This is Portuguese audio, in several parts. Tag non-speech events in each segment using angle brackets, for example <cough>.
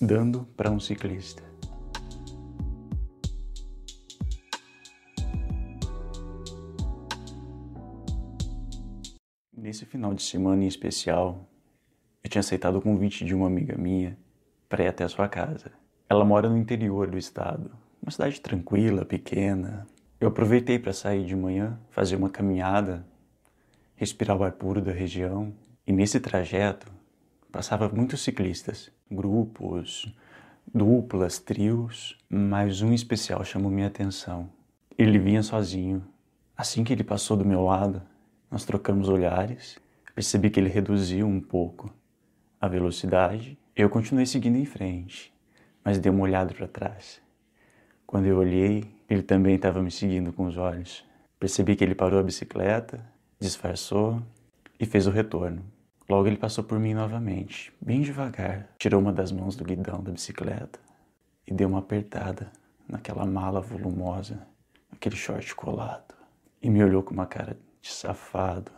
dando para um ciclista. Nesse final de semana em especial, eu tinha aceitado o convite de uma amiga minha para ir até a sua casa. Ela mora no interior do estado, uma cidade tranquila, pequena. Eu aproveitei para sair de manhã, fazer uma caminhada, respirar o ar puro da região. E nesse trajeto passava muitos ciclistas, grupos, duplas, trios, mas um especial chamou minha atenção. Ele vinha sozinho. Assim que ele passou do meu lado, nós trocamos olhares, percebi que ele reduziu um pouco a velocidade. Eu continuei seguindo em frente, mas dei uma olhada para trás. Quando eu olhei, ele também estava me seguindo com os olhos. Percebi que ele parou a bicicleta, disfarçou e fez o retorno. Logo ele passou por mim novamente, bem devagar, tirou uma das mãos do guidão da bicicleta e deu uma apertada naquela mala volumosa, aquele short colado, e me olhou com uma cara de safado.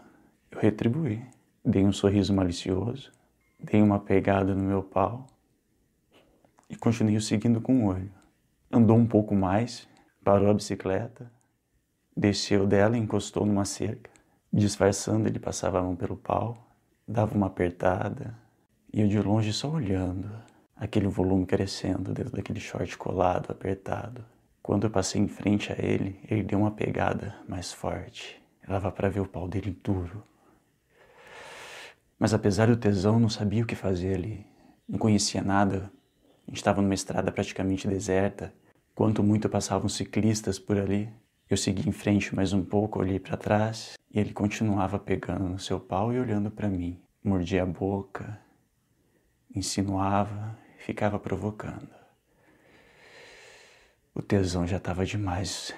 Eu retribuí, dei um sorriso malicioso, dei uma pegada no meu pau e continuei o seguindo com o olho. Andou um pouco mais, parou a bicicleta, desceu dela e encostou numa cerca. Disfarçando, ele passava a mão pelo pau dava uma apertada e eu de longe só olhando, aquele volume crescendo dentro daquele short colado, apertado. Quando eu passei em frente a ele, ele deu uma pegada mais forte. Dava para ver o pau dele duro. Mas apesar do tesão, não sabia o que fazer ali. Não conhecia nada. A gente estava numa estrada praticamente deserta. Quanto muito passavam ciclistas por ali. Eu segui em frente mais um pouco, olhei para trás e ele continuava pegando no seu pau e olhando para mim. Mordia a boca, insinuava, ficava provocando. O tesão já estava demais.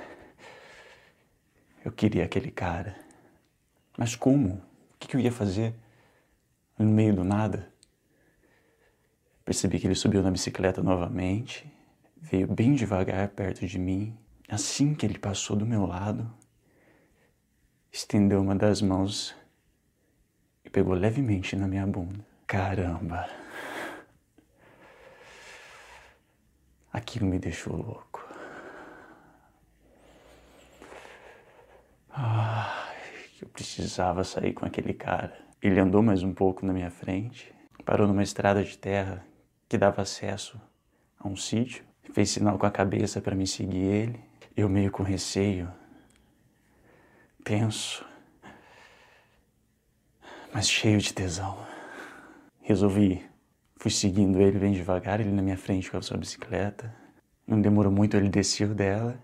Eu queria aquele cara. Mas como? O que eu ia fazer? No meio do nada? Percebi que ele subiu na bicicleta novamente, veio bem devagar perto de mim Assim que ele passou do meu lado, estendeu uma das mãos e pegou levemente na minha bunda. Caramba! Aquilo me deixou louco. Ah, eu precisava sair com aquele cara. Ele andou mais um pouco na minha frente, parou numa estrada de terra que dava acesso a um sítio, fez sinal com a cabeça para me seguir ele. Eu meio com receio, penso, mas cheio de tesão. Resolvi, fui seguindo ele bem devagar, ele na minha frente com a sua bicicleta. Não demorou muito, ele desceu dela,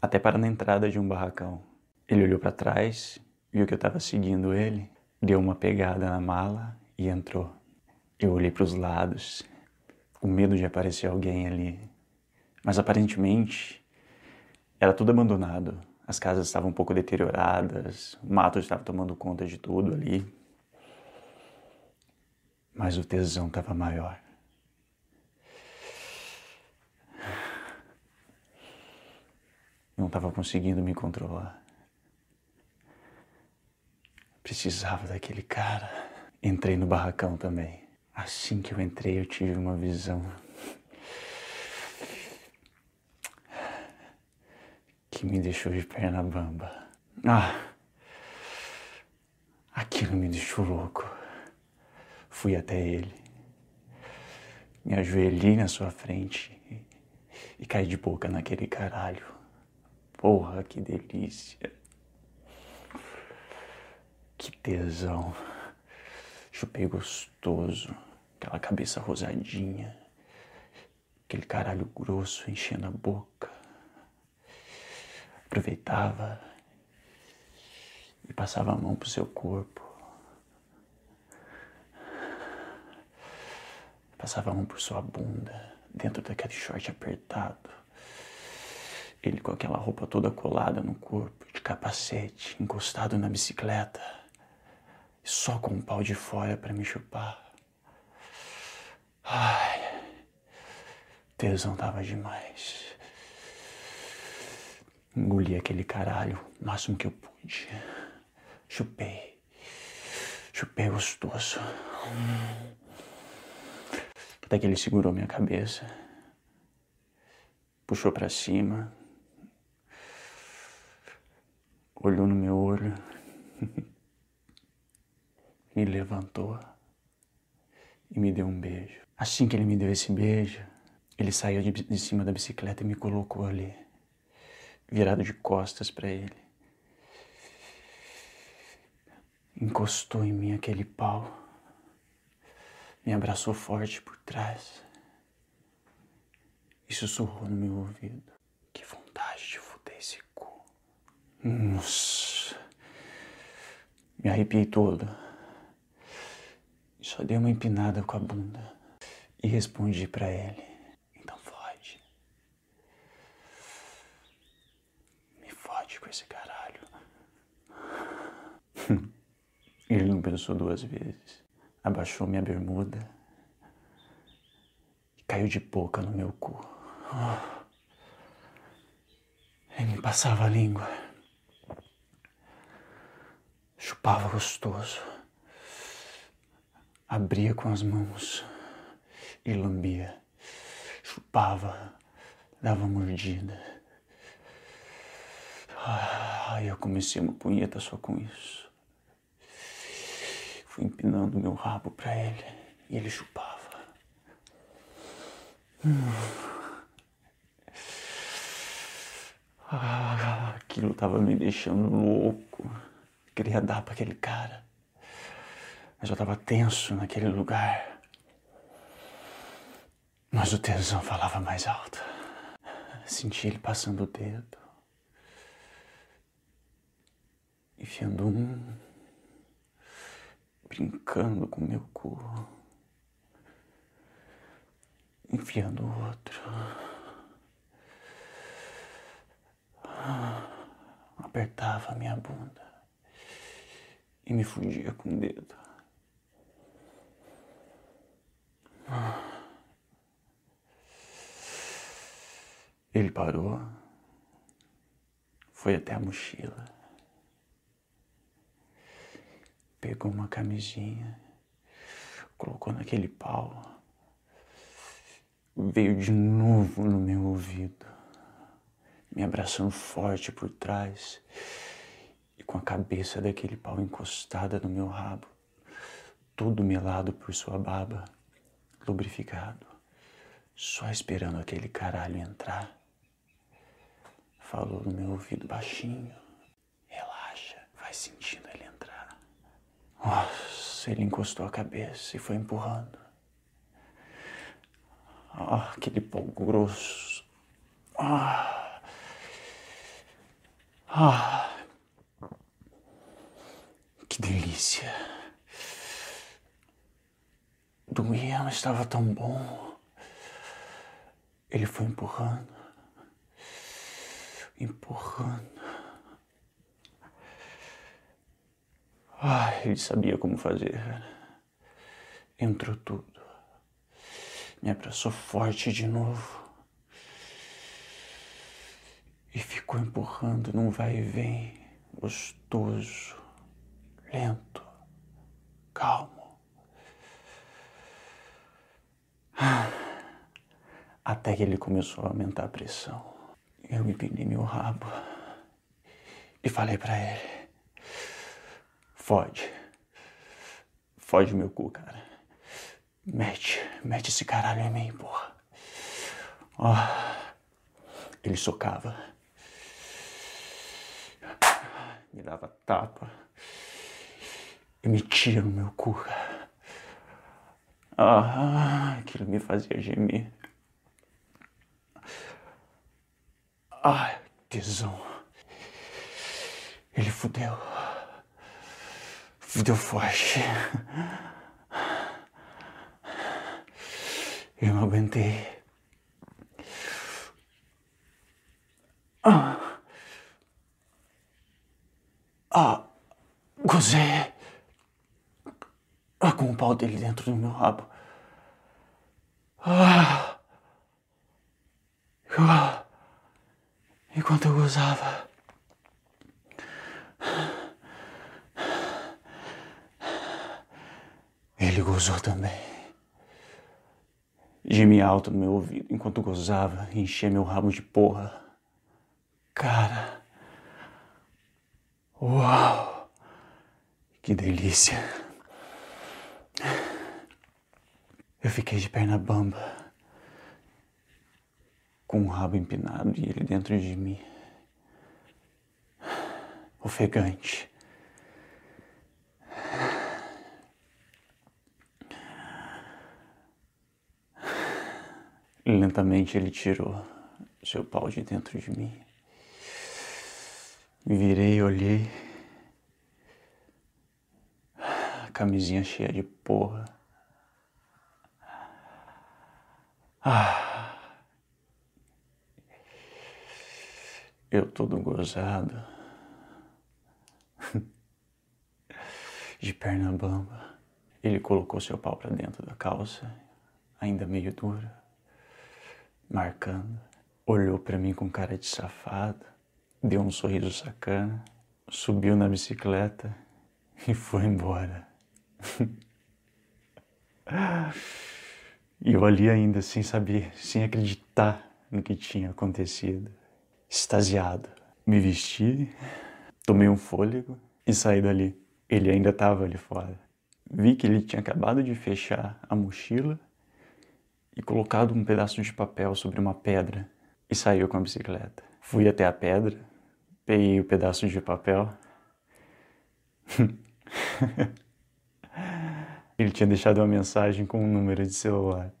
até para na entrada de um barracão. Ele olhou para trás, viu que eu estava seguindo ele, deu uma pegada na mala e entrou. Eu olhei para os lados, com medo de aparecer alguém ali. Mas aparentemente era tudo abandonado. As casas estavam um pouco deterioradas, o mato estava tomando conta de tudo ali. Mas o tesão estava maior. Não estava conseguindo me controlar. Precisava daquele cara. Entrei no barracão também. Assim que eu entrei, eu tive uma visão que me deixou de perna bamba. Ah, aquilo me deixou louco. Fui até ele, me ajoelhei na sua frente e, e caí de boca naquele caralho. Porra, que delícia. Que tesão. Chupei gostoso, aquela cabeça rosadinha, aquele caralho grosso enchendo a boca aproveitava e passava a mão pro seu corpo. Passava a mão por sua bunda, dentro daquele short apertado. Ele com aquela roupa toda colada no corpo, de capacete, encostado na bicicleta, só com o pau de fora para me chupar. Ai, tesão tava demais. Engoli aquele caralho o máximo que eu pude. Chupei. Chupei gostoso. Até que ele segurou minha cabeça, puxou para cima, olhou no meu olho, <laughs> me levantou e me deu um beijo. Assim que ele me deu esse beijo, ele saiu de, de cima da bicicleta e me colocou ali, virado de costas para ele. Encostou em mim aquele pau, me abraçou forte por trás e sussurrou no meu ouvido. Que vontade de fuder esse cu. Nossa. Me arrepiei todo. Só dei uma empinada com a bunda e respondi para ele. Então fode. Me fode com esse caralho. Ele não pensou duas vezes. Abaixou minha bermuda e caiu de boca no meu cu. Ele me passava a língua. Chupava gostoso. Abria com as mãos e lambia. Chupava, dava mordida. Ai, eu comecei uma punheta só com isso. Fui empinando meu rabo para ele e ele chupava. Ah, aquilo tava me deixando louco. Queria dar para aquele cara. Mas eu tava tenso naquele lugar. Mas o tesão falava mais alto. Senti ele passando o dedo. Enfiando um brincando com meu cu, enfiando o outro. Apertava minha bunda e me fundia com o dedo. Ele parou, foi até a mochila pegou uma camisinha, colocou naquele pau, veio de novo no meu ouvido, me abraçando forte por trás e com a cabeça daquele pau encostada no meu rabo, todo melado por sua baba, lubrificado, só esperando aquele caralho entrar. Falou no meu ouvido baixinho. Relaxa, vai sentindo nossa, ele encostou a cabeça e foi empurrando. Ah, aquele pau grosso. Ah. Ah. Que delícia. Doía, mas estava tão bom. Ele foi empurrando, empurrando. Ai, ele sabia como fazer. Entrou tudo. Me abraçou forte de novo. E ficou empurrando num vai e vem, gostoso, lento, calmo. Até que ele começou a aumentar a pressão. Eu me pendi meu rabo e falei para ele: Fode. Fode meu cu, cara. Mete, mete esse caralho em mim, porra. Ó. Ele socava. Me dava tapa. E metia no meu cu, cara. Ah, aquilo me fazia gemer. Ai, tesão. Ele fudeu. Deu forte. Eu não aguentei. Ah. Ah. Gozei. Ah, com o pau dele dentro do meu rabo. Ah. ah. Enquanto eu gozava. Ele gozou também. Gemia alto no meu ouvido enquanto gozava e enchia meu rabo de porra. Cara. Uau! Que delícia! Eu fiquei de perna bamba, com o rabo empinado e ele dentro de mim. Ofegante. Lentamente ele tirou seu pau de dentro de mim. Virei, olhei. Camisinha cheia de porra. Ah. Eu todo gozado. De perna bamba. Ele colocou seu pau para dentro da calça, ainda meio dura marcando. Olhou para mim com cara de safado, deu um sorriso sacana, subiu na bicicleta e foi embora. <laughs> E eu ali ainda sem saber, sem acreditar no que tinha acontecido, extasiado. Me vesti, tomei um fôlego e saí dali. Ele ainda estava ali fora. Vi que ele tinha acabado de fechar a mochila e colocado um pedaço de papel sobre uma pedra e saiu com a bicicleta. Fui até a pedra, peguei o pedaço de papel. <laughs> Ele tinha deixado uma mensagem com um número de celular.